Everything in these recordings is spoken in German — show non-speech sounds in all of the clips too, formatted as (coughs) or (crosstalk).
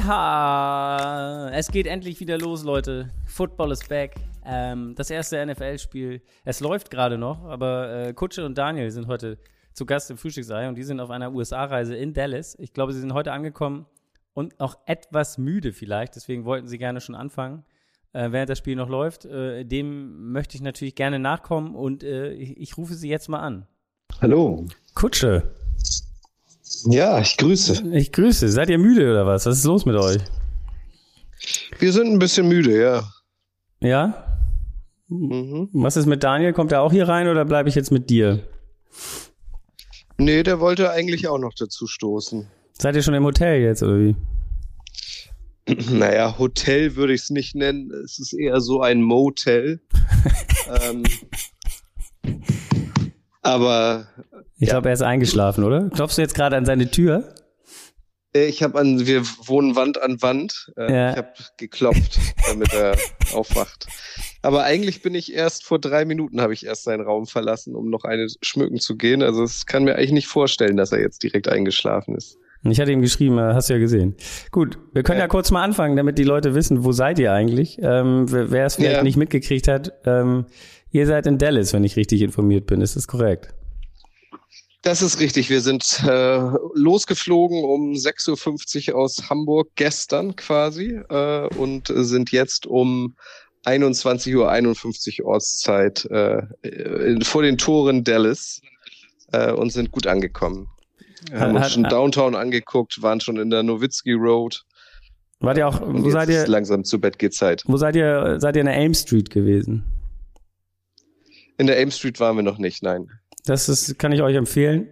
Yeeha! Es geht endlich wieder los, Leute. Football is back. Ähm, das erste NFL-Spiel. Es läuft gerade noch, aber äh, Kutsche und Daniel sind heute zu Gast im Frühstücksei und die sind auf einer USA-Reise in Dallas. Ich glaube, sie sind heute angekommen und auch etwas müde vielleicht. Deswegen wollten sie gerne schon anfangen, äh, während das Spiel noch läuft. Äh, dem möchte ich natürlich gerne nachkommen und äh, ich, ich rufe sie jetzt mal an. Hallo. Kutsche. Ja, ich grüße. Ich grüße. Seid ihr müde oder was? Was ist los mit euch? Wir sind ein bisschen müde, ja. Ja? Mhm. Was ist mit Daniel? Kommt er auch hier rein oder bleibe ich jetzt mit dir? Nee, der wollte eigentlich auch noch dazu stoßen. Seid ihr schon im Hotel jetzt oder wie? (clears throat) Naja, Hotel würde ich es nicht nennen. Es ist eher so ein Motel. (laughs) ähm, aber ich ja. glaube, er ist eingeschlafen, oder? Klopfst du jetzt gerade an seine Tür? Äh, ich habe an, wir wohnen Wand an Wand. Äh, ja. Ich habe geklopft, damit er (laughs) aufwacht. Aber eigentlich bin ich erst vor drei Minuten habe ich erst seinen Raum verlassen, um noch eine schmücken zu gehen. Also es kann mir eigentlich nicht vorstellen, dass er jetzt direkt eingeschlafen ist. Ich hatte ihm geschrieben, äh, hast du ja gesehen. Gut, wir können ja, ja kurz mal anfangen, damit die Leute wissen, wo seid ihr eigentlich? Ähm, wer es vielleicht ja. nicht mitgekriegt hat, ähm, ihr seid in Dallas, wenn ich richtig informiert bin. Ist das korrekt? Das ist richtig. Wir sind äh, losgeflogen um 6.50 Uhr aus Hamburg gestern quasi äh, und sind jetzt um 21.51 Uhr Ortszeit äh, vor den Toren Dallas äh, und sind gut angekommen. Wir haben uns schon Downtown angeguckt, waren schon in der Nowitzki Road. Wart ihr auch, wo seid ihr? Langsam zu Bett geht Zeit. Wo seid ihr, seid ihr in der Ames Street gewesen? In der Ames Street waren wir noch nicht, nein. Das ist, kann ich euch empfehlen.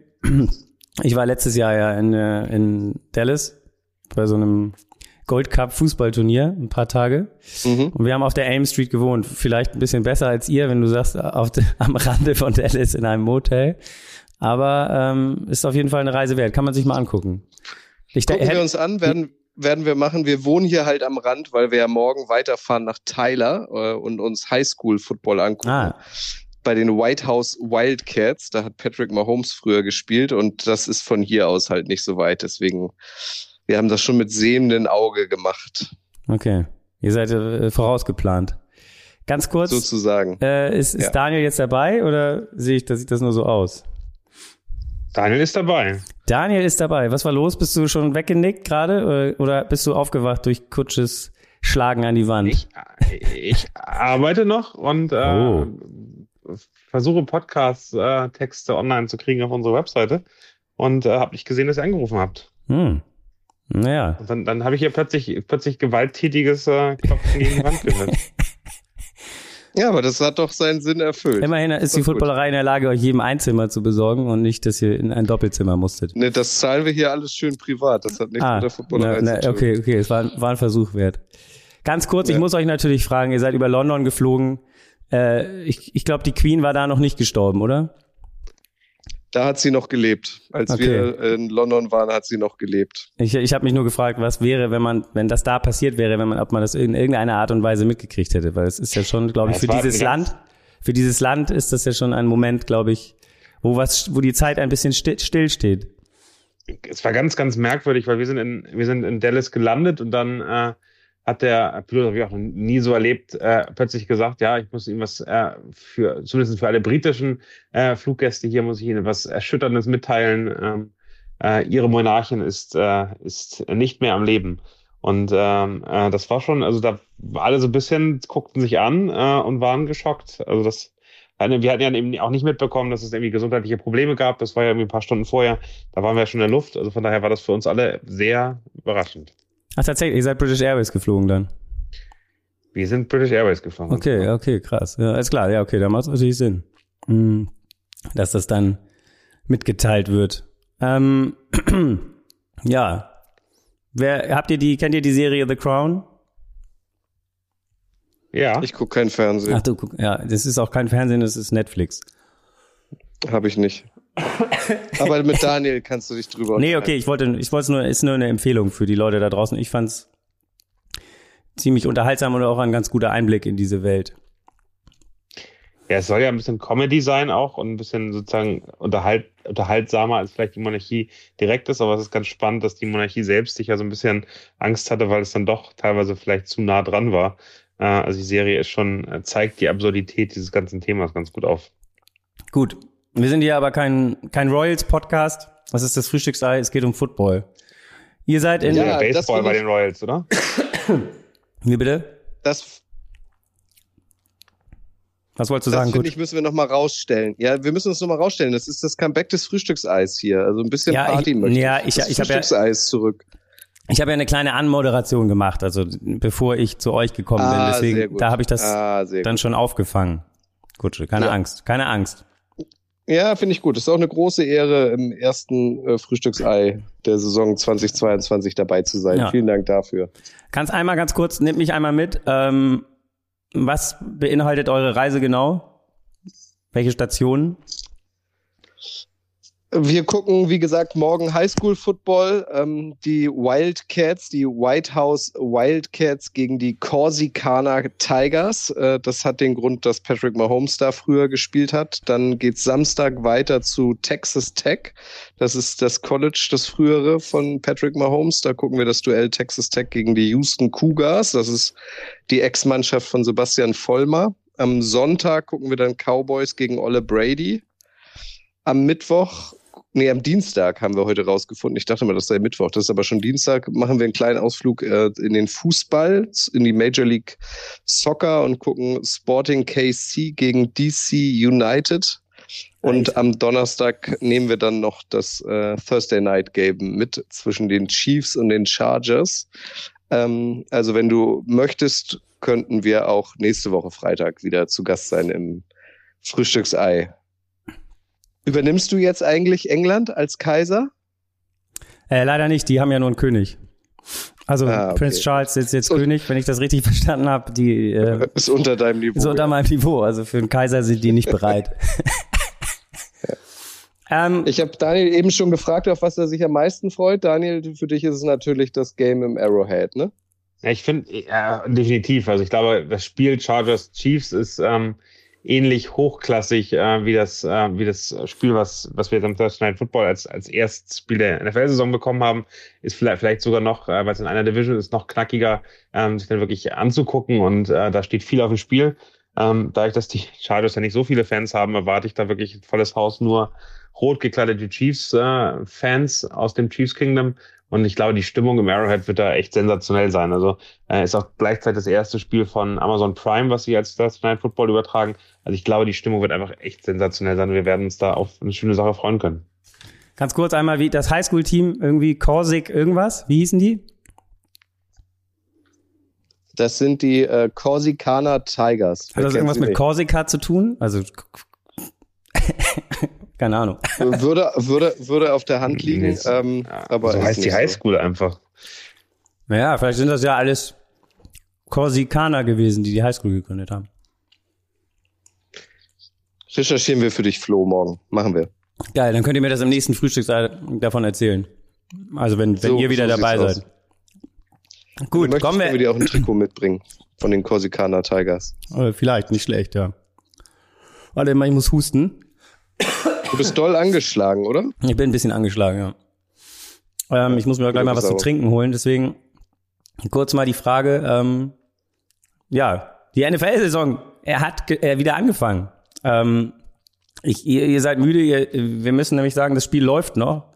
Ich war letztes Jahr ja in, äh, in Dallas bei so einem Gold Cup Fußballturnier, ein paar Tage. Mhm. Und wir haben auf der Ames Street gewohnt. Vielleicht ein bisschen besser als ihr, wenn du sagst, auf de, am Rande von Dallas in einem Motel. Aber ähm, ist auf jeden Fall eine Reise wert. Kann man sich mal angucken. Ich Gucken wir uns an, werden, werden wir machen. Wir wohnen hier halt am Rand, weil wir ja morgen weiterfahren nach Tyler äh, und uns Highschool Football angucken. Ah bei den White House Wildcats. Da hat Patrick Mahomes früher gespielt und das ist von hier aus halt nicht so weit. Deswegen, wir haben das schon mit sehenden Auge gemacht. Okay. Ihr seid äh, vorausgeplant. Ganz kurz. Sozusagen. Äh, ist, ist ja. Daniel jetzt dabei oder sehe ich, da sieht das nur so aus? Daniel ist dabei. Daniel ist dabei. Was war los? Bist du schon weggenickt gerade oder, oder bist du aufgewacht durch Kutsches Schlagen an die Wand? Ich, ich arbeite noch und äh, oh versuche Podcast-Texte online zu kriegen auf unserer Webseite und äh, habe nicht gesehen, dass ihr angerufen habt. Hm. Naja. Und dann, dann habe ich hier plötzlich, plötzlich gewalttätiges äh, Klopfen gegen die Wand gehört. (laughs) Ja, aber das hat doch seinen Sinn erfüllt. Immerhin ist die Footballerei gut. in der Lage, euch jedem Einzimmer zu besorgen und nicht, dass ihr in ein Doppelzimmer musstet. Ne, das zahlen wir hier alles schön privat. Das hat nichts ah, mit der Footballerei na, na, zu tun. Okay, okay, es war, war ein Versuch wert. Ganz kurz, ja. ich muss euch natürlich fragen, ihr seid über London geflogen. Äh, ich ich glaube, die Queen war da noch nicht gestorben, oder? Da hat sie noch gelebt. Als okay. wir in London waren, hat sie noch gelebt. Ich, ich habe mich nur gefragt, was wäre, wenn man, wenn das da passiert wäre, wenn man, ob man das in irgendeiner Art und Weise mitgekriegt hätte, weil es ist ja schon, glaube ich, für dieses Land, für dieses Land ist das ja schon ein Moment, glaube ich, wo was, wo die Zeit ein bisschen still, still steht. Es war ganz, ganz merkwürdig, weil wir sind in, wir sind in Dallas gelandet und dann äh, hat der Pilot, ich auch nie so erlebt, äh, plötzlich gesagt, ja, ich muss ihm was äh, für, zumindest für alle britischen äh, Fluggäste hier muss ich ihnen was Erschütterndes mitteilen. Ähm, äh, ihre Monarchin ist, äh, ist nicht mehr am Leben. Und ähm, äh, das war schon, also da alle so ein bisschen guckten sich an äh, und waren geschockt. Also das, wir hatten ja eben auch nicht mitbekommen, dass es irgendwie gesundheitliche Probleme gab. Das war ja irgendwie ein paar Stunden vorher. Da waren wir ja schon in der Luft. Also von daher war das für uns alle sehr überraschend. Ach, tatsächlich, ihr seid British Airways geflogen dann? Wir sind British Airways geflogen. Okay, okay, krass. Ja, ist klar, ja, okay, da macht es natürlich Sinn, hm, dass das dann mitgeteilt wird. Ähm, (clears throat) ja. Wer, habt ihr die, kennt ihr die Serie The Crown? Ja. Ich gucke kein Fernsehen. Ach du, guck, ja, das ist auch kein Fernsehen, das ist Netflix. Habe ich nicht. (laughs) Aber mit Daniel kannst du dich drüber Nee, okay, ich wollte, ich wollte nur, ist nur eine Empfehlung für die Leute da draußen. Ich fand's ziemlich unterhaltsam und auch ein ganz guter Einblick in diese Welt. Ja, es soll ja ein bisschen Comedy sein auch und ein bisschen sozusagen unterhalt, unterhaltsamer als vielleicht die Monarchie direkt ist, aber es ist ganz spannend, dass die Monarchie selbst sich ja so ein bisschen Angst hatte, weil es dann doch teilweise vielleicht zu nah dran war. Äh, also die Serie ist schon, äh, zeigt die Absurdität dieses ganzen Themas ganz gut auf. Gut. Wir sind hier aber kein, kein Royals-Podcast. Was ist das Frühstücksei? Es geht um Football. Ihr seid in. Ja, Baseball bei den Royals, oder? (coughs) Wie bitte? Das, was wolltest du sagen? Das finde ich, müssen wir nochmal rausstellen. Ja, wir müssen uns nochmal rausstellen. Das ist das Comeback des Frühstückseis hier. Also ein bisschen ja, Party ich, möchte ja, ich. Das ich, Frühstückseis ja, zurück. Ich habe ja eine kleine Anmoderation gemacht, also bevor ich zu euch gekommen ah, bin. Deswegen, da habe ich das ah, dann gut. schon aufgefangen. Gut, keine ja. Angst, keine Angst. Ja, finde ich gut. Das ist auch eine große Ehre, im ersten äh, Frühstücksei der Saison 2022 dabei zu sein. Ja. Vielen Dank dafür. Kannst einmal ganz kurz, nimm mich einmal mit. Ähm, was beinhaltet eure Reise genau? Welche Stationen? Wir gucken, wie gesagt, morgen Highschool Football. Ähm, die Wildcats, die White House Wildcats gegen die Corsicana Tigers. Äh, das hat den Grund, dass Patrick Mahomes da früher gespielt hat. Dann geht's Samstag weiter zu Texas Tech. Das ist das College, das frühere von Patrick Mahomes. Da gucken wir das Duell Texas Tech gegen die Houston Cougars. Das ist die Ex-Mannschaft von Sebastian Vollmer. Am Sonntag gucken wir dann Cowboys gegen Olle Brady. Am Mittwoch, nee, am Dienstag haben wir heute rausgefunden. Ich dachte mal, das sei Mittwoch. Das ist aber schon Dienstag. Machen wir einen kleinen Ausflug äh, in den Fußball, in die Major League Soccer und gucken Sporting KC gegen DC United. Und am Donnerstag nehmen wir dann noch das äh, Thursday Night Game mit zwischen den Chiefs und den Chargers. Ähm, also wenn du möchtest, könnten wir auch nächste Woche Freitag wieder zu Gast sein im Frühstücksei. Übernimmst du jetzt eigentlich England als Kaiser? Äh, leider nicht, die haben ja nur einen König. Also ah, okay. Prince Charles ist jetzt König, wenn ich das richtig (laughs) verstanden habe. Die äh, ist unter deinem Niveau. Ist unter ja. meinem Niveau. Also für einen Kaiser sind die nicht bereit. (laughs) (laughs) ähm, ich habe Daniel eben schon gefragt, auf was er sich am meisten freut. Daniel, für dich ist es natürlich das Game im Arrowhead, ne? Ja, ich finde, ja, definitiv. Also ich glaube, das Spiel Chargers Chiefs ist ähm, ähnlich hochklassig äh, wie das äh, wie das Spiel, was was wir jetzt am Thursday Night Football als als erstes Spiel der NFL-Saison bekommen haben, ist vielleicht vielleicht sogar noch, äh, weil es in einer Division ist, noch knackiger, ähm, sich dann wirklich anzugucken und äh, da steht viel auf dem Spiel. Ähm, dadurch, dass die Chargers ja nicht so viele Fans haben, erwarte ich da wirklich ein volles Haus nur rot gekleidete Chiefs-Fans äh, aus dem Chiefs Kingdom. Und ich glaube, die Stimmung im Arrowhead wird da echt sensationell sein. Also äh, ist auch gleichzeitig das erste Spiel von Amazon Prime, was sie als Thursday Night Football übertragen. Also ich glaube, die Stimmung wird einfach echt sensationell sein. Wir werden uns da auf eine schöne Sache freuen können. Ganz kurz einmal, wie das Highschool-Team irgendwie Korsik irgendwas? Wie hießen die? Das sind die äh, Corsicana Tigers. Hat das irgendwas mit Korsika zu tun? Also keine Ahnung. (laughs) Würde, würde, würde auf der Hand liegen. Nee, ähm, aber so heißt die Highschool so. einfach. Naja, vielleicht sind das ja alles Korsikaner gewesen, die die Highschool gegründet haben. Recherchieren wir für dich, Flo, morgen. Machen wir. Geil, dann könnt ihr mir das im nächsten Frühstück davon erzählen. Also wenn, wenn so, ihr wieder so dabei seid. Gut, kommen wir. wir dir auch ein Trikot mitbringen von den Korsikaner Tigers. Vielleicht, nicht schlecht, ja. Warte mal, ich muss husten. Du bist doll angeschlagen, oder? Ich bin ein bisschen angeschlagen, ja. Ähm, ich muss mir gleich mal was zu trinken holen, deswegen kurz mal die Frage, ähm, ja, die NFL-Saison, er hat äh, wieder angefangen. Ähm, ich, ihr, ihr seid müde, ihr, wir müssen nämlich sagen, das Spiel läuft noch.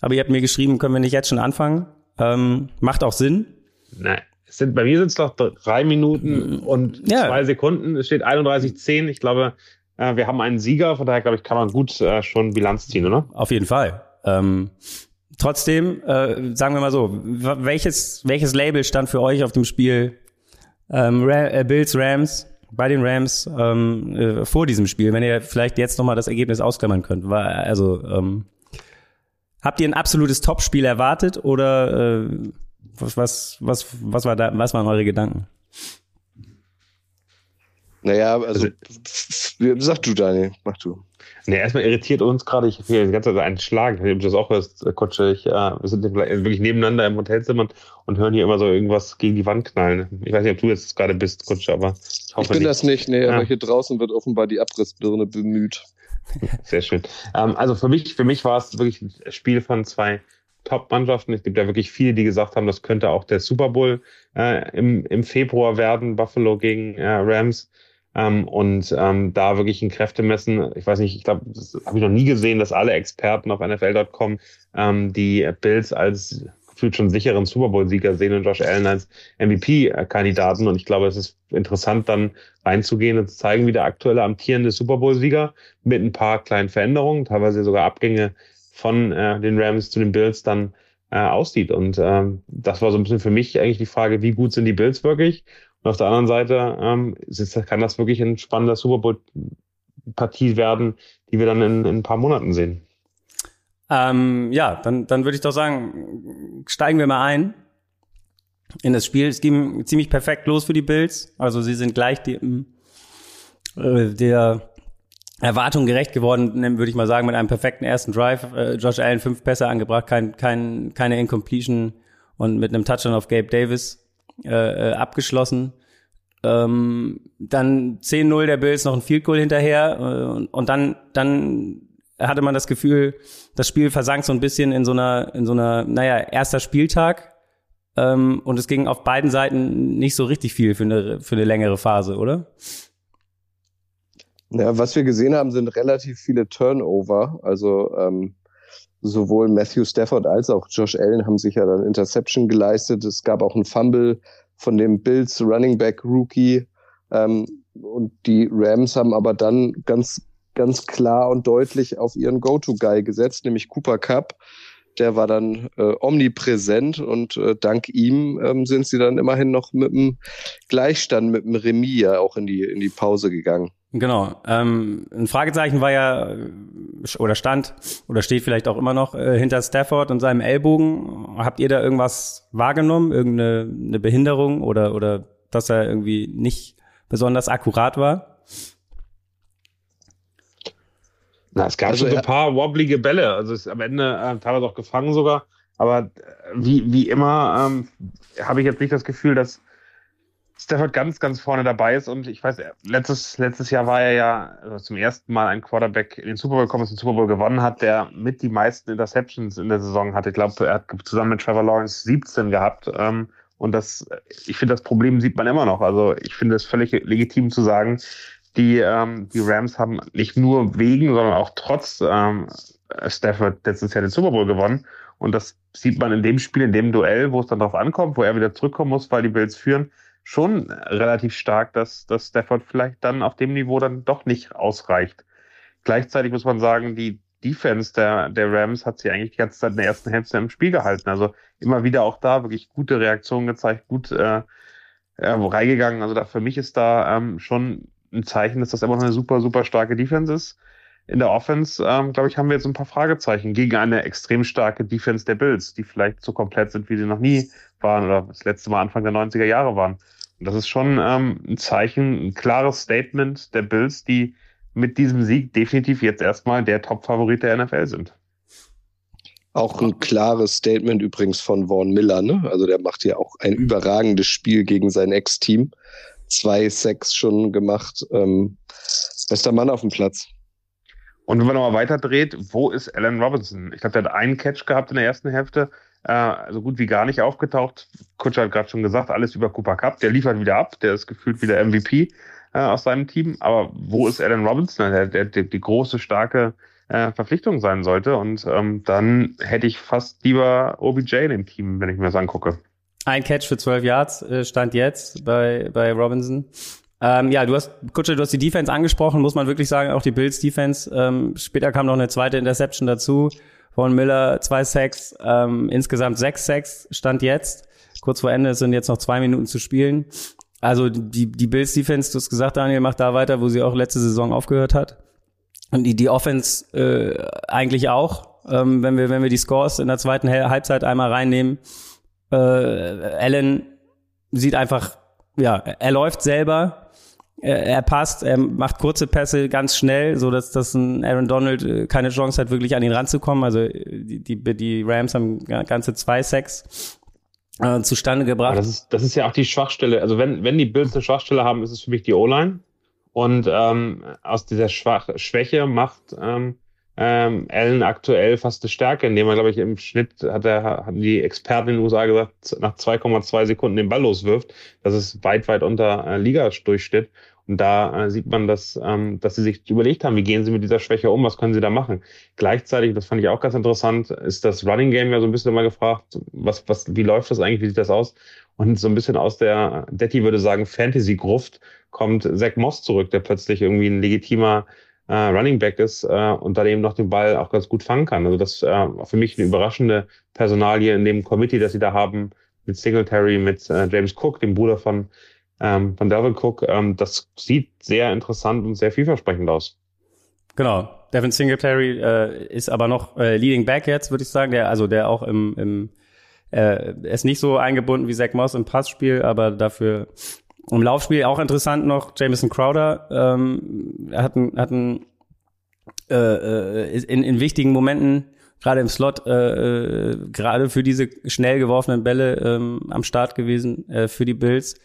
Aber ihr habt mir geschrieben, können wir nicht jetzt schon anfangen? Ähm, macht auch Sinn. Nein. Es sind, bei mir sind es doch drei Minuten und ja. zwei Sekunden. Es steht 31,10. Ich glaube, äh, wir haben einen Sieger, von daher glaube ich, kann man gut äh, schon Bilanz ziehen, oder? Auf jeden Fall. Ähm, trotzdem, äh, sagen wir mal so, welches, welches Label stand für euch auf dem Spiel ähm, Ra äh, Bills Rams bei den Rams ähm, äh, vor diesem Spiel, wenn ihr vielleicht jetzt nochmal das Ergebnis ausklammern könnt? War, also ähm, habt ihr ein absolutes Topspiel erwartet oder was, was, was, was war da, was waren eure Gedanken? Naja, also, also (laughs) sag du, Daniel, mach du. Nee, erstmal irritiert uns gerade, ich hier die ganze Zeit einen Schlag. Ich habe das auch hörst, Kutsche. Ich, äh, wir sind wirklich nebeneinander im Hotelzimmer und hören hier immer so irgendwas gegen die Wand knallen. Ich weiß nicht, ob du jetzt gerade bist, Kutsche, aber ich hoffe Ich bin nicht. das nicht, nee, ja. aber hier draußen wird offenbar die Abrissbirne bemüht. (laughs) Sehr schön. Ähm, also für mich, für mich war es wirklich ein Spiel von zwei Top-Mannschaften. Es gibt ja wirklich viele, die gesagt haben, das könnte auch der Super Bowl äh, im, im Februar werden, Buffalo gegen äh, Rams. Ähm, und ähm, da wirklich ein Kräftemessen, ich weiß nicht, ich glaube, das habe ich noch nie gesehen, dass alle Experten auf NFL.com ähm, die Bills als gefühlt schon sicheren Super Bowl-Sieger sehen und Josh Allen als MVP-Kandidaten. Und ich glaube, es ist interessant, dann reinzugehen und zu zeigen, wie der aktuelle amtierende Super Bowl-Sieger mit ein paar kleinen Veränderungen, teilweise sogar Abgänge von äh, den Rams zu den Bills dann äh, aussieht. Und ähm, das war so ein bisschen für mich eigentlich die Frage, wie gut sind die Bills wirklich? Und auf der anderen Seite ähm, ist, kann das wirklich ein spannender Super Bowl-Partie werden, die wir dann in, in ein paar Monaten sehen. Ähm, ja, dann, dann würde ich doch sagen, steigen wir mal ein in das Spiel. Es ging ziemlich perfekt los für die Bills. Also sie sind gleich die, äh, der Erwartung gerecht geworden, würde ich mal sagen, mit einem perfekten ersten Drive. Äh, Josh Allen fünf Pässe angebracht, kein, kein, keine Incompletion und mit einem Touchdown auf Gabe Davis äh, äh, abgeschlossen. Ähm, dann 10-0 der Bills, noch ein Field Goal hinterher äh, und, dann, dann hatte man das Gefühl, das Spiel versank so ein bisschen in so einer, in so einer, naja, erster Spieltag. Ähm, und es ging auf beiden Seiten nicht so richtig viel für eine, für eine längere Phase, oder? Ja, was wir gesehen haben, sind relativ viele Turnover. Also ähm, sowohl Matthew Stafford als auch Josh Allen haben sich ja dann Interception geleistet. Es gab auch ein Fumble von dem Bills Running Back Rookie. Ähm, und die Rams haben aber dann ganz, ganz klar und deutlich auf ihren Go-To-Guy gesetzt, nämlich Cooper Cup. Der war dann äh, omnipräsent und äh, dank ihm ähm, sind sie dann immerhin noch mit dem Gleichstand, mit dem Remis ja auch in die, in die Pause gegangen. Genau. Ähm, ein Fragezeichen war ja oder stand oder steht vielleicht auch immer noch äh, hinter Stafford und seinem Ellbogen. Habt ihr da irgendwas wahrgenommen, irgendeine eine Behinderung oder oder dass er irgendwie nicht besonders akkurat war? Na, es gab also, schon so ein paar wobblige Bälle. Also ist am Ende äh, teilweise auch gefangen sogar. Aber äh, wie, wie immer ähm, habe ich jetzt nicht das Gefühl, dass Stafford ganz, ganz vorne dabei ist. Und ich weiß, letztes, letztes Jahr war er ja also zum ersten Mal ein Quarterback in den Super Bowl gekommen, den Super Bowl gewonnen hat, der mit die meisten Interceptions in der Saison hatte. Ich glaube, er hat zusammen mit Trevor Lawrence 17 gehabt. Ähm, und das, ich finde, das Problem sieht man immer noch. Also ich finde es völlig legitim zu sagen, die, ähm, die Rams haben nicht nur wegen, sondern auch trotz ähm, Stafford letztes Jahr den Super Bowl gewonnen. Und das sieht man in dem Spiel, in dem Duell, wo es dann darauf ankommt, wo er wieder zurückkommen muss, weil die Bills führen schon relativ stark, dass, dass Stafford vielleicht dann auf dem Niveau dann doch nicht ausreicht. Gleichzeitig muss man sagen, die Defense der, der Rams hat sie eigentlich die ganze Zeit in der ersten Hälfte im Spiel gehalten. Also immer wieder auch da wirklich gute Reaktionen gezeigt, gut äh, äh, reingegangen. Also da für mich ist da ähm, schon ein Zeichen, dass das immer noch eine super, super starke Defense ist. In der Offense, ähm, glaube ich, haben wir jetzt ein paar Fragezeichen gegen eine extrem starke Defense der Bills, die vielleicht so komplett sind, wie sie noch nie waren oder das letzte Mal Anfang der 90er Jahre waren. Und das ist schon ähm, ein Zeichen, ein klares Statement der Bills, die mit diesem Sieg definitiv jetzt erstmal der Top-Favorit der NFL sind. Auch ein klares Statement übrigens von Vaughn Miller, ne? Also der macht ja auch ein überragendes Spiel gegen sein Ex-Team. Zwei Sacks schon gemacht. Ähm, bester Mann auf dem Platz. Und wenn man nochmal weiter dreht, wo ist Alan Robinson? Ich glaube, der hat einen Catch gehabt in der ersten Hälfte äh, so gut wie gar nicht aufgetaucht. Kutscher hat gerade schon gesagt, alles über Cooper Cup. Der liefert wieder ab, der ist gefühlt wieder MVP äh, aus seinem Team. Aber wo ist Alan Robinson, der, der, der die große, starke äh, Verpflichtung sein sollte? Und ähm, dann hätte ich fast lieber OBJ in dem Team, wenn ich mir das angucke. Ein Catch für 12 Yards äh, stand jetzt bei, bei Robinson. Ähm, ja, du hast, Kutsche, du hast die Defense angesprochen, muss man wirklich sagen, auch die Bills Defense. Ähm, später kam noch eine zweite Interception dazu von Miller, zwei Sacks, ähm, insgesamt sechs Sacks stand jetzt. Kurz vor Ende sind jetzt noch zwei Minuten zu spielen. Also die, die Bills Defense, du hast gesagt, Daniel, macht da weiter, wo sie auch letzte Saison aufgehört hat. Und die, die Offense äh, eigentlich auch, ähm, wenn wir wenn wir die Scores in der zweiten Halbzeit einmal reinnehmen. Äh, Allen sieht einfach, ja, er läuft selber, er passt, er macht kurze Pässe ganz schnell, so dass, dass ein Aaron Donald äh, keine Chance hat, wirklich an ihn ranzukommen. Also die, die, die Rams haben ganze zwei Sacks äh, zustande gebracht. das ist, das ist ja auch die Schwachstelle. Also wenn, wenn die Bills eine Schwachstelle haben, ist es für mich die O-Line. Und ähm, aus dieser Schwach Schwäche macht ähm, ähm, Allen aktuell fast eine Stärke, indem er, glaube ich, im Schnitt hat er, haben die Experten in den USA gesagt, nach 2,2 Sekunden den Ball loswirft. Das ist weit, weit unter äh, Liga-Durchschnitt. Und da äh, sieht man, dass, ähm, dass sie sich überlegt haben, wie gehen sie mit dieser Schwäche um, was können sie da machen. Gleichzeitig, das fand ich auch ganz interessant, ist das Running Game ja so ein bisschen mal gefragt, was, was, wie läuft das eigentlich, wie sieht das aus? Und so ein bisschen aus der, Detti würde sagen, Fantasy-Gruft kommt Zach Moss zurück, der plötzlich irgendwie ein legitimer äh, Running Back ist äh, und dann eben noch den Ball auch ganz gut fangen kann. Also das äh, für mich eine überraschende Personalie in dem Committee, das sie da haben mit Singletary, mit äh, James Cook, dem Bruder von ähm, von Devin Cook. Ähm, das sieht sehr interessant und sehr vielversprechend aus. Genau. Devin Singletary äh, ist aber noch äh, Leading Back jetzt, würde ich sagen. Der, also der auch im, im äh, ist nicht so eingebunden wie Zach Moss im Passspiel, aber dafür im Laufspiel auch interessant noch. Jameson Crowder ähm, hat ein, hat ein äh, äh in, in wichtigen Momenten gerade im Slot äh, äh, gerade für diese schnell geworfenen Bälle ähm, am Start gewesen äh, für die Bills.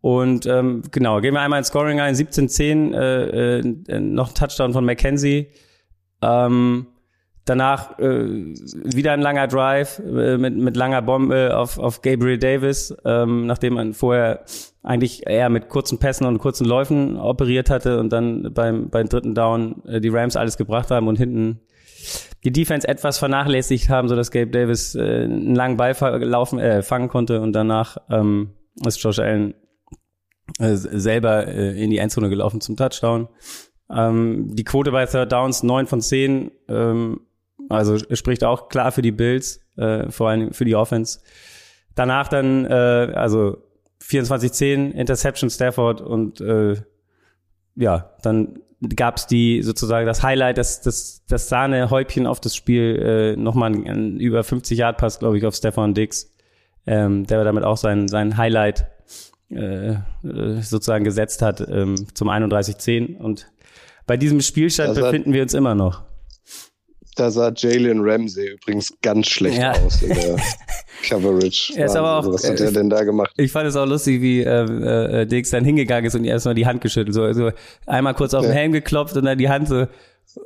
Und ähm, genau, gehen wir einmal ins Scoring ein. 17-10, äh, äh, noch ein Touchdown von McKenzie. Ähm, danach äh, wieder ein langer Drive äh, mit, mit langer Bombe auf, auf Gabriel Davis, ähm, nachdem man vorher eigentlich eher mit kurzen Pässen und kurzen Läufen operiert hatte und dann beim, beim dritten Down äh, die Rams alles gebracht haben und hinten die Defense etwas vernachlässigt haben, so dass Gabe Davis äh, einen langen Ball laufen, äh, fangen konnte und danach ähm, ist Josh Allen äh, selber äh, in die Endzone gelaufen zum Touchdown. Ähm, die Quote bei Third Downs 9 von 10, ähm, also spricht auch klar für die Bills, äh, vor allem für die Offense. Danach dann, äh, also 24-10, Interception Stafford und äh, ja, dann gab's die sozusagen das Highlight, das, das, das Sahnehäubchen auf das Spiel, äh, nochmal ein, ein über 50 Yard Pass, glaube ich, auf Stefan Dix, ähm, der damit auch sein, sein Highlight äh, äh, sozusagen gesetzt hat ähm, zum 31-10. Und bei diesem Spielstand sah, befinden wir uns immer noch. Da sah Jalen Ramsey übrigens ganz schlecht ja. aus in der (laughs) Coverage. Er ist aber auch, Was hat er denn da gemacht? Ich fand es auch lustig, wie äh, äh, Dix dann hingegangen ist und erstmal die Hand geschüttelt. So, so einmal kurz auf ja. den Helm geklopft und dann die Hand so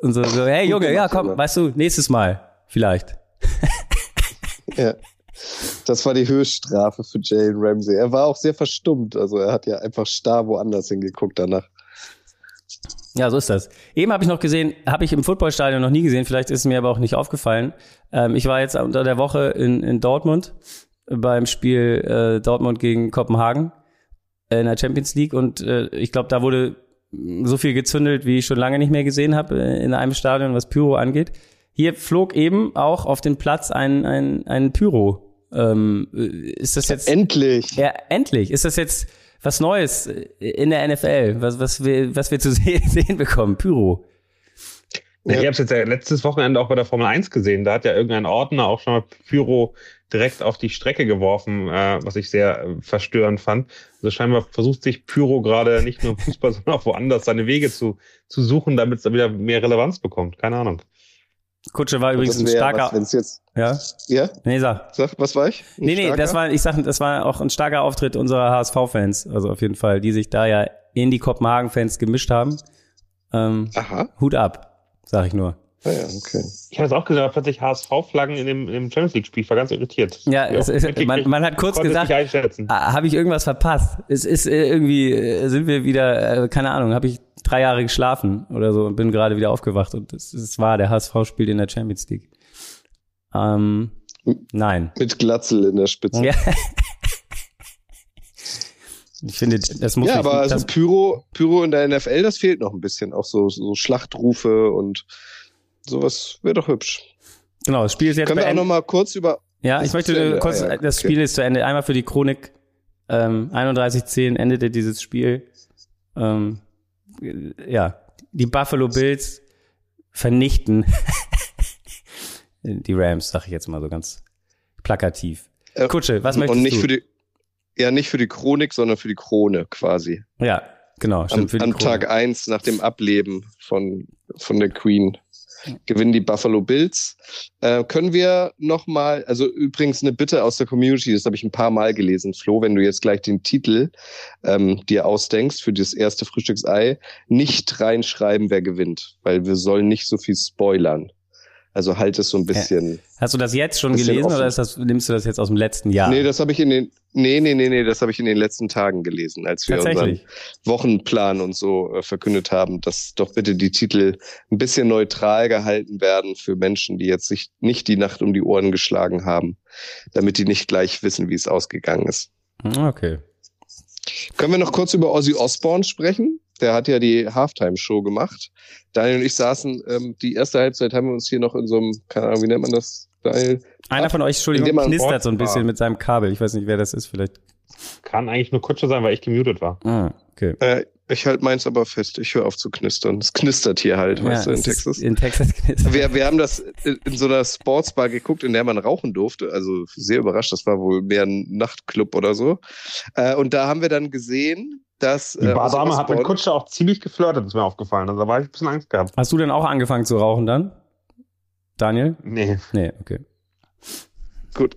und so, so hey Junge, ja komm, weißt du, nächstes Mal vielleicht. (laughs) ja. Das war die Höchststrafe für Jalen Ramsey. Er war auch sehr verstummt. Also er hat ja einfach starr woanders hingeguckt danach. Ja, so ist das. Eben habe ich noch gesehen, habe ich im Footballstadion noch nie gesehen, vielleicht ist es mir aber auch nicht aufgefallen. Ähm, ich war jetzt unter der Woche in, in Dortmund beim Spiel äh, Dortmund gegen Kopenhagen in der Champions League und äh, ich glaube, da wurde so viel gezündelt, wie ich schon lange nicht mehr gesehen habe äh, in einem Stadion, was Pyro angeht. Hier flog eben auch auf den Platz ein, ein, ein Pyro ähm, ist das jetzt endlich? Ja, endlich. Ist das jetzt was Neues in der NFL, was, was wir, was wir zu (laughs) sehen bekommen? Pyro. Ja. Ich habe es jetzt ja letztes Wochenende auch bei der Formel 1 gesehen. Da hat ja irgendein Ordner auch schon mal Pyro direkt auf die Strecke geworfen, äh, was ich sehr äh, verstörend fand. Also scheinbar versucht sich Pyro gerade nicht nur im Fußball, (laughs) sondern auch woanders seine Wege zu, zu suchen, damit es wieder mehr Relevanz bekommt. Keine Ahnung. Kutsche war übrigens ein starker. Was, jetzt, ja? Ja? Nee, sag. sag. Was war ich? Ein nee, nee, starker? das war, ich sag, das war auch ein starker Auftritt unserer HSV-Fans. Also auf jeden Fall, die sich da ja in die Kopenhagen-Fans gemischt haben. Ähm, Aha. Hut ab, sag ich nur. Ah ja, okay. Ich habe es auch gesehen, plötzlich HSV-Flaggen in dem, in dem Champions League-Spiel. Ich war ganz irritiert. Ja, es ist, man, man hat kurz gesagt, ah, habe ich irgendwas verpasst? Es ist äh, irgendwie, äh, sind wir wieder, äh, keine Ahnung, habe ich drei Jahre geschlafen oder so und bin gerade wieder aufgewacht und es, es war, der HSV spielt in der Champions League. Ähm, nein. Mit Glatzel in der Spitze. Ja. (laughs) Ich finde, das muss Ja, aber also Pyro, Pyro in der NFL, das fehlt noch ein bisschen. Auch so, so Schlachtrufe und sowas wäre doch hübsch. Genau, das Spiel ist jetzt Können wir auch noch mal kurz über. Ja, ich möchte kurz, ah, ja, das Spiel ist zu Ende. Einmal für die Chronik. Ähm, 31-10 endete dieses Spiel. Ähm, ja, die Buffalo Bills vernichten (laughs) die Rams, sag ich jetzt mal so ganz plakativ. Äh, Kutsche, was möchtest und nicht du? Für die, ja, nicht für die Chronik, sondern für die Krone quasi. Ja, genau. Stimmt, am, am Tag eins nach dem Ableben von, von der Queen gewinnen die Buffalo Bills. Äh, können wir noch mal, also übrigens eine Bitte aus der Community, das habe ich ein paar Mal gelesen, Flo, wenn du jetzt gleich den Titel ähm, dir ausdenkst für das erste Frühstücksei, nicht reinschreiben, wer gewinnt, weil wir sollen nicht so viel spoilern. Also halt es so ein bisschen. Hast du das jetzt schon gelesen offen. oder ist das, nimmst du das jetzt aus dem letzten Jahr? Nee, das habe ich in den, nee, nee, nee, nee, das habe ich in den letzten Tagen gelesen, als wir unseren Wochenplan und so äh, verkündet haben, dass doch bitte die Titel ein bisschen neutral gehalten werden für Menschen, die jetzt sich nicht die Nacht um die Ohren geschlagen haben, damit die nicht gleich wissen, wie es ausgegangen ist. Okay. Können wir noch kurz über Ozzy Osbourne sprechen? Der hat ja die Halftime-Show gemacht. Daniel und ich saßen, ähm, die erste Halbzeit haben wir uns hier noch in so einem, keine Ahnung, wie nennt man das, Daniel? Einer von euch, Entschuldigung, knistert so ein bisschen war. mit seinem Kabel. Ich weiß nicht, wer das ist, vielleicht. Kann eigentlich nur Kutscher sein, weil ich gemutet war. Ah, okay. Äh, ich halte meins aber fest. Ich höre auf zu knistern. Es knistert hier halt, ja, weißt du, in Texas. In Texas knistert. Wir, wir haben das in so einer Sportsbar geguckt, in der man rauchen durfte. Also sehr überrascht. Das war wohl mehr ein Nachtclub oder so. Äh, und da haben wir dann gesehen, dass. Die äh, Bardame hat mit Kutscher auch ziemlich geflirtet, ist mir aufgefallen. Also da war ich ein bisschen Angst gehabt. Hast du denn auch angefangen zu rauchen dann? Daniel? Nee. Nee, okay. Gut,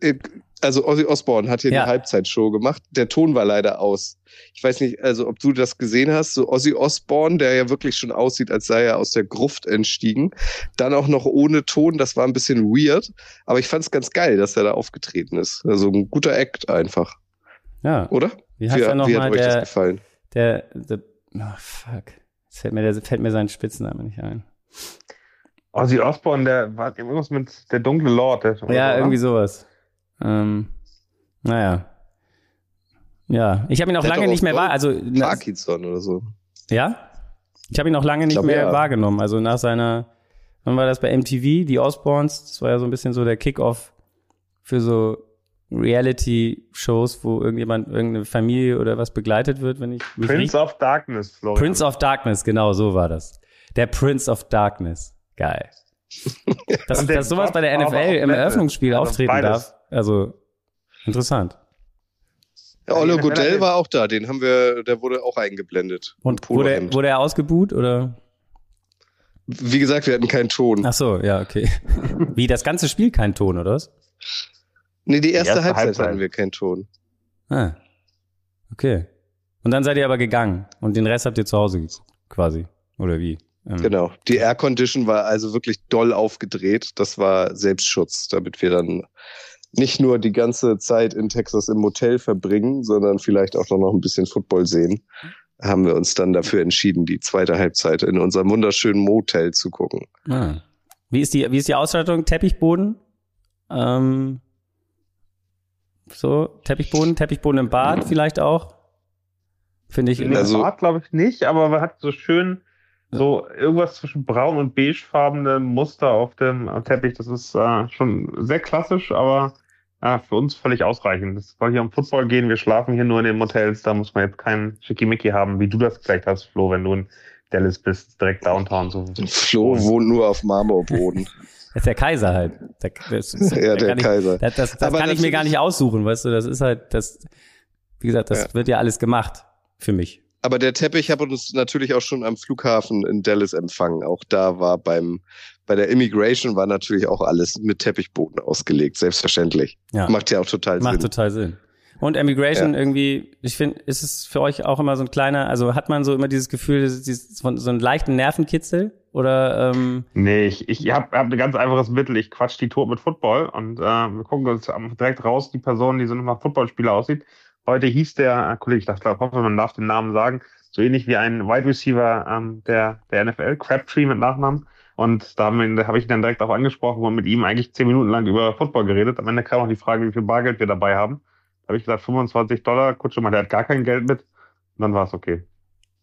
äh, also Ozzy Osbourne hat hier ja. die Halbzeitshow gemacht. Der Ton war leider aus. Ich weiß nicht, also ob du das gesehen hast, so Ozzy Osbourne, der ja wirklich schon aussieht, als sei er aus der Gruft entstiegen. Dann auch noch ohne Ton, das war ein bisschen weird. Aber ich fand es ganz geil, dass er da aufgetreten ist. Also ein guter Act einfach. Ja. Oder? Wie, heißt wie, noch wie hat euch der, das gefallen? Der, der, oh fuck. Jetzt fällt mir, der, fällt mir sein Spitzname nicht ein. Ozzy Osbourne, der war irgendwas mit der dunkle Lord. Der, ja, oder? irgendwie sowas. Ähm, naja. Ja, ich habe ihn auch der lange nicht mehr wahr, also Parkinson oder so. Ja? Ich habe ihn auch lange nicht glaub, mehr ja. wahrgenommen. Also nach seiner, wann war das bei MTV, die Osborns, das war ja so ein bisschen so der Kickoff für so Reality-Shows, wo irgendjemand, irgendeine Familie oder was begleitet wird, wenn ich mich Prince nicht... of Darkness, Florian. Prince of Darkness, genau, so war das. Der Prince of Darkness. Geil. (laughs) Dass, dass sowas bei der NFL im Eröffnungsspiel also auftreten beides. darf. Also, interessant. Ja, Olle Godell war auch da, den haben wir, der wurde auch eingeblendet. Und wurde, wurde er ausgebuht oder? Wie gesagt, wir hatten keinen Ton. Ach so, ja, okay. (laughs) Wie, das ganze Spiel keinen Ton, oder was? Nee, die erste, die erste Halbzeit, Halbzeit, hatten wir keinen Ton. Ah. Okay. Und dann seid ihr aber gegangen und den Rest habt ihr zu Hause geguckt, quasi. Oder wie? Ähm. Genau. Die Air Condition war also wirklich doll aufgedreht. Das war Selbstschutz, damit wir dann nicht nur die ganze Zeit in Texas im Motel verbringen, sondern vielleicht auch noch ein bisschen Football sehen, haben wir uns dann dafür entschieden, die zweite Halbzeit in unserem wunderschönen Motel zu gucken. Ah. Wie ist die, wie ist die Ausstattung? Teppichboden? Ähm, so, Teppichboden, Teppichboden im Bad vielleicht auch. Finde ich. Also, Bad glaube ich nicht, aber man hat so schön so irgendwas zwischen braun und beigefarbene Muster auf dem Teppich. Das ist äh, schon sehr klassisch, aber äh, für uns völlig ausreichend. Es soll hier um Football gehen. Wir schlafen hier nur in den Motels. Da muss man jetzt keinen Schickimicki haben, wie du das vielleicht hast, Flo, wenn du in Dallas bist, direkt downtown. So. Flo wohnt nur auf Marmorboden. (laughs) Das ist der Kaiser halt. Der, das (laughs) ist, ja, der, der Kaiser. Ich, das, das, das kann ich mir gar nicht aussuchen, weißt du, das ist halt, das, wie gesagt, das ja. wird ja alles gemacht für mich. Aber der Teppich hat uns natürlich auch schon am Flughafen in Dallas empfangen. Auch da war beim, bei der Immigration war natürlich auch alles mit Teppichboden ausgelegt, selbstverständlich. Ja. Macht ja auch total Macht Sinn. Macht total Sinn. Und Immigration ja. irgendwie, ich finde, ist es für euch auch immer so ein kleiner, also hat man so immer dieses Gefühl, so einen leichten Nervenkitzel? Oder ähm Nee, ich, ich habe hab ein ganz einfaches Mittel. Ich quatsch die tot mit Football und äh, wir gucken uns direkt raus, die Person, die so nach Footballspieler aussieht. Heute hieß der äh, Kollege, ich dachte, hoffe, man darf den Namen sagen, so ähnlich wie ein Wide Receiver ähm, der, der NFL, Crabtree mit Nachnamen. Und da habe hab ich ihn dann direkt auch angesprochen und mit ihm eigentlich zehn Minuten lang über Football geredet. Am Ende kam auch die Frage, wie viel Bargeld wir dabei haben. Habe ich gesagt, 25 Dollar. Kutsche meinte, er hat gar kein Geld mit. Und dann war es okay.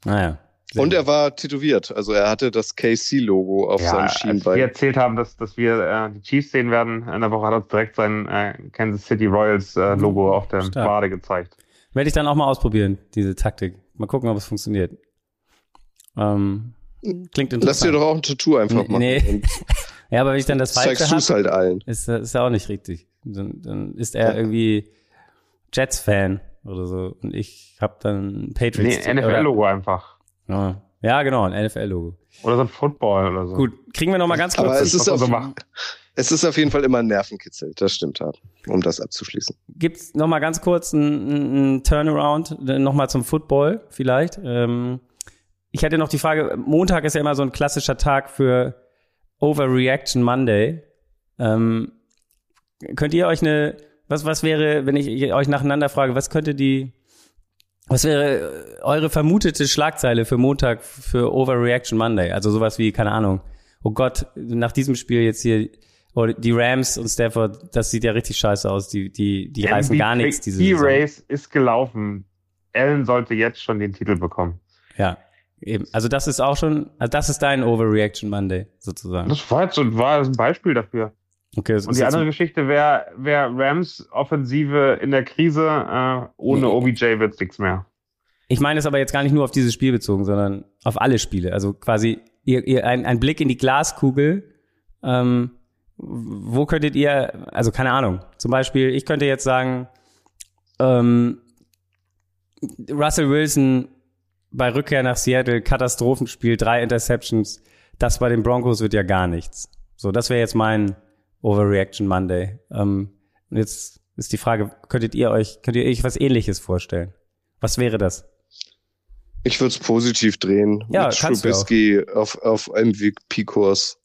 Naja. Und er war tätowiert, also er hatte das KC-Logo auf ja, seinem Schienbein. Als wir erzählt haben, dass, dass wir äh, die Chiefs sehen werden, in der Woche hat er direkt sein äh, Kansas City Royals äh, Logo auf der Stark. Wade gezeigt. Werde ich dann auch mal ausprobieren, diese Taktik. Mal gucken, ob es funktioniert. Ähm, klingt interessant. Lass dir doch auch ein Tattoo einfach machen. Nee. (laughs) ja, aber wenn ich dann das du es halt allen. Ist, ist ja auch nicht richtig. Dann, dann ist er ja. irgendwie Jets-Fan oder so. Und ich habe dann Patriots. Nee, NFL-Logo einfach. Ja. ja, genau, ein NFL-Logo. Oder so ein Football oder so. Gut, kriegen wir noch mal ganz kurz. Aber es ist, auf, es ist auf jeden Fall immer ein Nervenkitzel, das stimmt, um das abzuschließen. Gibt's noch mal ganz kurz einen, Turnaround, noch mal zum Football vielleicht. Ähm, ich hatte noch die Frage, Montag ist ja immer so ein klassischer Tag für Overreaction Monday. Ähm, könnt ihr euch eine, was, was wäre, wenn ich euch nacheinander frage, was könnte die, was wäre eure vermutete Schlagzeile für Montag für Overreaction Monday? Also sowas wie, keine Ahnung, oh Gott, nach diesem Spiel jetzt hier, oh, die Rams und Stafford, das sieht ja richtig scheiße aus, die, die, die reißen gar nichts diese Die Race ist gelaufen. Allen sollte jetzt schon den Titel bekommen. Ja. Eben. Also das ist auch schon, also das ist dein Overreaction Monday sozusagen. Das war jetzt so, war ein Beispiel dafür. Okay, und die andere Geschichte wäre wär Rams Offensive in der Krise, äh, ohne nee. OBJ wird's nichts mehr. Ich meine es aber jetzt gar nicht nur auf dieses Spiel bezogen, sondern auf alle Spiele. Also quasi ihr, ihr, ein, ein Blick in die Glaskugel. Ähm, wo könntet ihr, also keine Ahnung, zum Beispiel, ich könnte jetzt sagen, ähm, Russell Wilson bei Rückkehr nach Seattle, Katastrophenspiel, drei Interceptions. Das bei den Broncos wird ja gar nichts. So, das wäre jetzt mein Overreaction Monday. Ähm, und jetzt ist die Frage, könntet ihr euch, könnt ihr euch was ähnliches vorstellen? Was wäre das? Ich würde es positiv drehen. Ja, mit Trubisky auf, auf MVP-Kurs.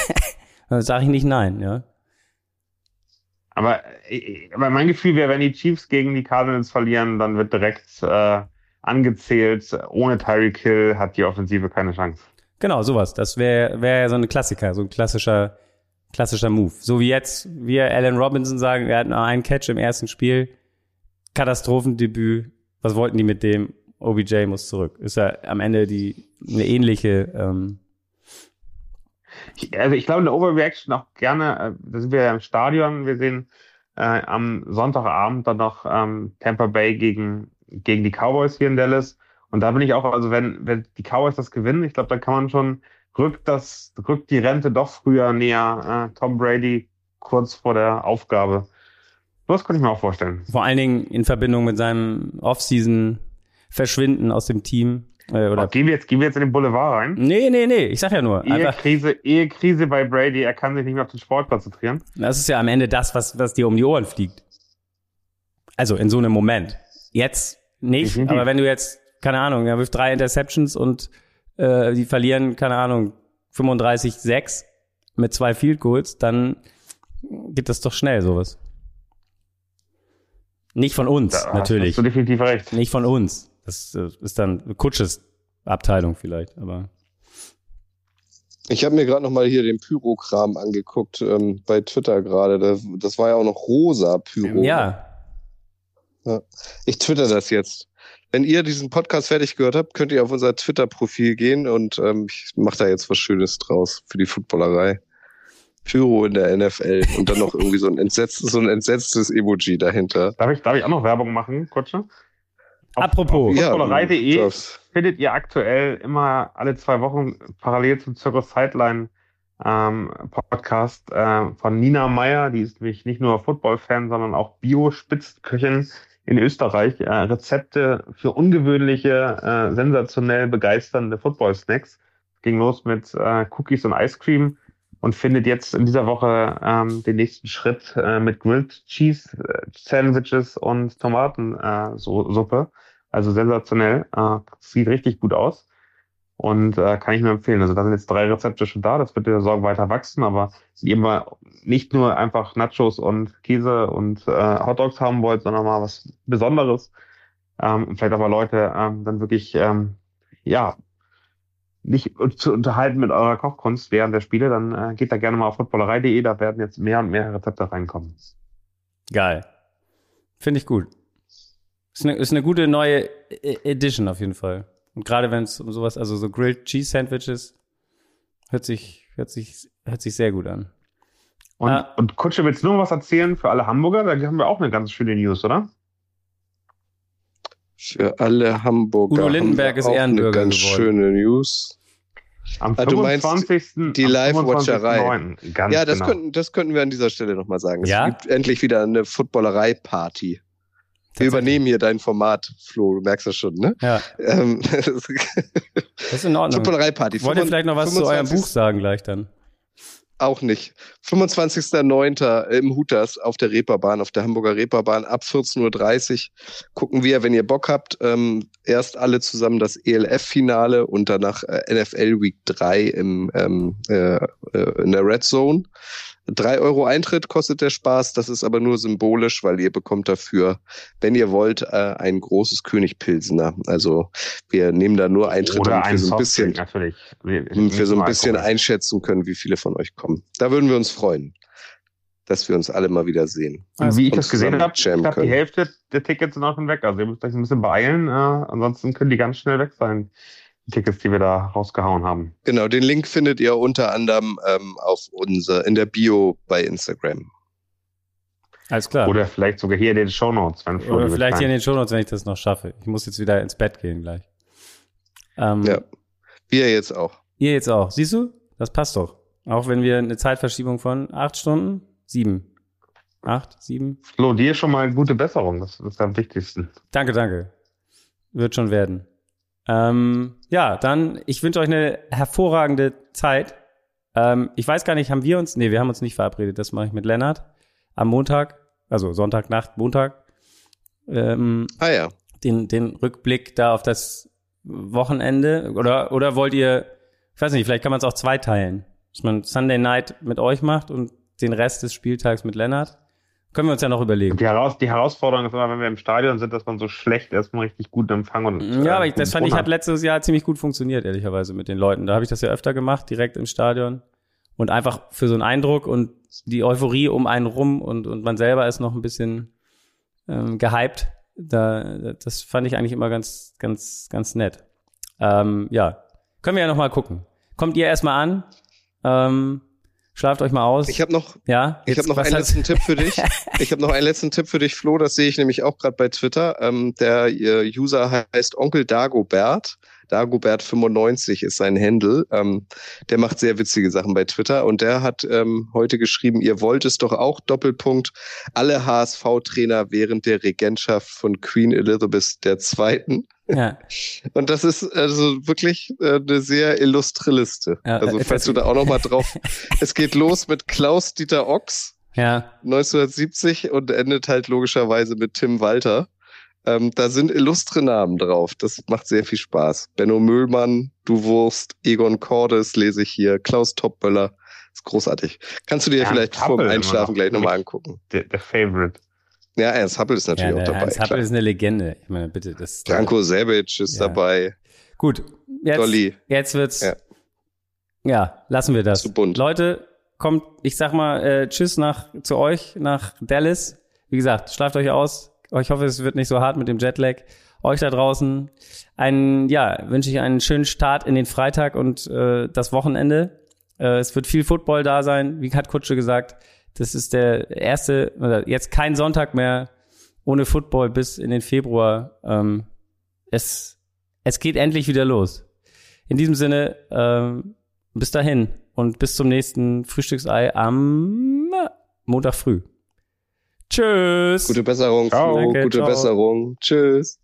(laughs) Sage ich nicht nein, ja. Aber, aber mein Gefühl wäre, wenn die Chiefs gegen die Cardinals verlieren, dann wird direkt äh, angezählt, ohne Tyreek Hill hat die Offensive keine Chance. Genau, sowas. Das wäre wär so ein Klassiker, so ein klassischer, klassischer Move. So wie jetzt wir Alan Robinson sagen, er hat nur einen Catch im ersten Spiel, Katastrophendebüt. Was wollten die mit dem? OBJ muss zurück. Ist ja am Ende die eine ähnliche. Ähm ich, also ich glaube, eine Overreaction auch gerne. Äh, da sind wir ja im Stadion. Wir sehen äh, am Sonntagabend dann noch ähm, Tampa Bay gegen gegen die Cowboys hier in Dallas. Und da bin ich auch, also wenn, wenn die Cowboys das gewinnen, ich glaube, da kann man schon, rückt das, rückt die Rente doch früher näher, äh, Tom Brady kurz vor der Aufgabe. Das könnte ich mir auch vorstellen. Vor allen Dingen in Verbindung mit seinem Offseason Verschwinden aus dem Team. Äh, oder oh, gehen wir jetzt, gehen wir jetzt in den Boulevard rein? Nee, nee, nee, ich sag ja nur. Ehekrise, Ehekrise bei Brady, er kann sich nicht mehr auf den Sport konzentrieren. Das ist ja am Ende das, was, was dir um die Ohren fliegt. Also in so einem Moment. Jetzt nicht, Definitiv. aber wenn du jetzt, keine Ahnung, er wirft drei Interceptions und äh, die verlieren, keine Ahnung, 35-6 mit zwei Field Goals, dann geht das doch schnell, sowas. Nicht von uns, da natürlich. Hast du definitiv recht. Nicht von uns. Das äh, ist dann Kutsches Abteilung vielleicht, aber. Ich habe mir gerade noch mal hier den Pyrokram angeguckt ähm, bei Twitter gerade. Das, das, war ja auch noch rosa Pyro. Ja, ja. Ich twitter das jetzt. Wenn ihr diesen Podcast fertig gehört habt, könnt ihr auf unser Twitter-Profil gehen und ähm, ich mache da jetzt was Schönes draus für die Footballerei. Pyro in der NFL und dann noch irgendwie so ein entsetztes, so ein entsetztes Emoji dahinter. Darf ich, darf ich auch noch Werbung machen, Kutsche? Apropos. Auf footballerei.de ja, findet ihr aktuell immer alle zwei Wochen parallel zum Circus Sideline ähm, Podcast äh, von Nina Meyer. Die ist nämlich nicht nur Football-Fan, sondern auch Bio-Spitzköchin in Österreich äh, Rezepte für ungewöhnliche, äh, sensationell begeisternde Football-Snacks. Ging los mit äh, Cookies und Ice Cream und findet jetzt in dieser Woche ähm, den nächsten Schritt äh, mit Grilled Cheese äh, Sandwiches und Tomatensuppe. Äh, also sensationell. Äh, sieht richtig gut aus. Und äh, kann ich nur empfehlen. Also da sind jetzt drei Rezepte schon da, das wird der Sorge weiter wachsen, aber ihr mal nicht nur einfach Nachos und Käse und äh, Hotdogs haben wollt, sondern mal was Besonderes, ähm, vielleicht aber Leute ähm, dann wirklich ähm, ja nicht zu unterhalten mit eurer Kochkunst während der Spiele, dann äh, geht da gerne mal auf footballerei.de, da werden jetzt mehr und mehr Rezepte reinkommen. Geil. Finde ich gut. Ist eine, ist eine gute neue e-, Edition auf jeden Fall. Und gerade wenn es um sowas, also so Grilled Cheese Sandwiches, hört sich, hört sich, hört sich sehr gut an. Und, ah. und Kutsche, willst du noch was erzählen für alle Hamburger? Da haben wir auch eine ganz schöne News, oder? Für alle Hamburger. Udo Lindenberg ist Ehrenbürger eine ganz geworden. schöne News. Am 25. Ah, die Live-Watcherei. Ja, das, genau. könnten, das könnten wir an dieser Stelle nochmal sagen. Ja? Es gibt endlich wieder eine Footballerei-Party. Wir übernehmen hier dein Format, Flo, du merkst das schon, ne? Ja. Ähm, (laughs) das ist in Ordnung. Footballerei-Party. Wollt ihr vielleicht noch was 25. zu eurem Buch sagen gleich dann? Auch nicht. 25.09. im Hutas auf der Reeperbahn, auf der Hamburger Reeperbahn ab 14.30 Uhr gucken wir, wenn ihr Bock habt, ähm, erst alle zusammen das ELF-Finale und danach äh, NFL Week 3 im, ähm, äh, äh, in der Red Zone. Drei Euro Eintritt kostet der Spaß, das ist aber nur symbolisch, weil ihr bekommt dafür, wenn ihr wollt, äh, ein großes Königpilsener. Also wir nehmen da nur Eintritt, damit wir so ein bisschen, natürlich. wir so ein bisschen einschätzen können, wie viele von euch kommen. Da würden wir uns freuen, dass wir uns alle mal wieder sehen. Also, wie ich das gesehen habe, ich habe die Hälfte der Tickets sind auch schon weg. Also ihr müsst euch ein bisschen beeilen, äh, ansonsten können die ganz schnell weg sein. Tickets, die wir da rausgehauen haben. Genau, den Link findet ihr unter anderem ähm, auf unser, in der Bio bei Instagram. Alles klar. Oder vielleicht sogar hier in den Shownotes. Wenn Oder vielleicht hier in den Shownotes, wenn ich das noch schaffe. Ich muss jetzt wieder ins Bett gehen gleich. Ähm, ja, wir jetzt auch. Ihr jetzt auch. Siehst du? Das passt doch. Auch wenn wir eine Zeitverschiebung von acht Stunden, sieben. Acht, sieben. Flo, dir schon mal gute Besserung. Das ist am wichtigsten. Danke, danke. Wird schon werden. Ähm, ja, dann, ich wünsche euch eine hervorragende Zeit. Ähm, ich weiß gar nicht, haben wir uns, nee, wir haben uns nicht verabredet, das mache ich mit Lennart am Montag, also Sonntagnacht, Montag. Ähm, ah ja. Den, den Rückblick da auf das Wochenende oder, oder wollt ihr, ich weiß nicht, vielleicht kann man es auch zweiteilen, dass man Sunday Night mit euch macht und den Rest des Spieltags mit Lennart. Können wir uns ja noch überlegen. Die, Heraus die Herausforderung ist immer, wenn wir im Stadion sind, dass man so schlecht erstmal richtig gut empfangen und. Ja, aber ich, das fand ich hat letztes Jahr ziemlich gut funktioniert, ehrlicherweise, mit den Leuten. Da habe ich das ja öfter gemacht, direkt im Stadion. Und einfach für so einen Eindruck und die Euphorie um einen rum und, und man selber ist noch ein bisschen ähm, gehypt. Da, das fand ich eigentlich immer ganz, ganz, ganz nett. Ähm, ja, können wir ja noch mal gucken. Kommt ihr erstmal an? Ähm, Schlaft euch mal aus. Ich habe noch, ja, ich habe noch einen letzten Tipp für dich. (laughs) Ich habe noch einen letzten Tipp für dich, Flo. Das sehe ich nämlich auch gerade bei Twitter. Ähm, der äh, User heißt Onkel Dagobert. Dagobert95 ist sein Handle. Ähm, der macht sehr witzige Sachen bei Twitter und der hat ähm, heute geschrieben, ihr wollt es doch auch, Doppelpunkt, alle HSV-Trainer während der Regentschaft von Queen Elizabeth II. Ja. Und das ist also wirklich äh, eine sehr illustre Liste. Ja, also falls du da auch noch mal drauf. (laughs) es geht los mit Klaus Dieter Ochs. Ja. 1970 und endet halt logischerweise mit Tim Walter. Ähm, da sind illustre Namen drauf. Das macht sehr viel Spaß. Benno Müllmann, Du Wurst, Egon Cordes lese ich hier, Klaus Topmöller. Ist großartig. Kannst du dir ja, vielleicht vor dem Einschlafen gleich nochmal angucken. Der, der Favorite. Ja, Ernst Happel ist natürlich ja, auch dabei. Ernst Happel ist eine Legende. Ich meine, bitte. Das Janko Sebic ist ja. dabei. Gut. Jetzt, Dolly. Jetzt wird's. Ja. ja, lassen wir das. Zu bunt. Leute, kommt, ich sag mal, äh, tschüss nach, zu euch, nach Dallas. Wie gesagt, schlaft euch aus. Ich hoffe, es wird nicht so hart mit dem Jetlag. Euch da draußen einen, ja, wünsche ich einen schönen Start in den Freitag und äh, das Wochenende. Äh, es wird viel Football da sein, wie hat Kutsche gesagt. Das ist der erste, oder jetzt kein Sonntag mehr ohne Football bis in den Februar. Ähm, es, es geht endlich wieder los. In diesem Sinne, ähm, bis dahin und bis zum nächsten Frühstücksei am Montag früh. Tschüss. Gute Besserung. Ciao. Danke, Gute ciao. Besserung. Tschüss.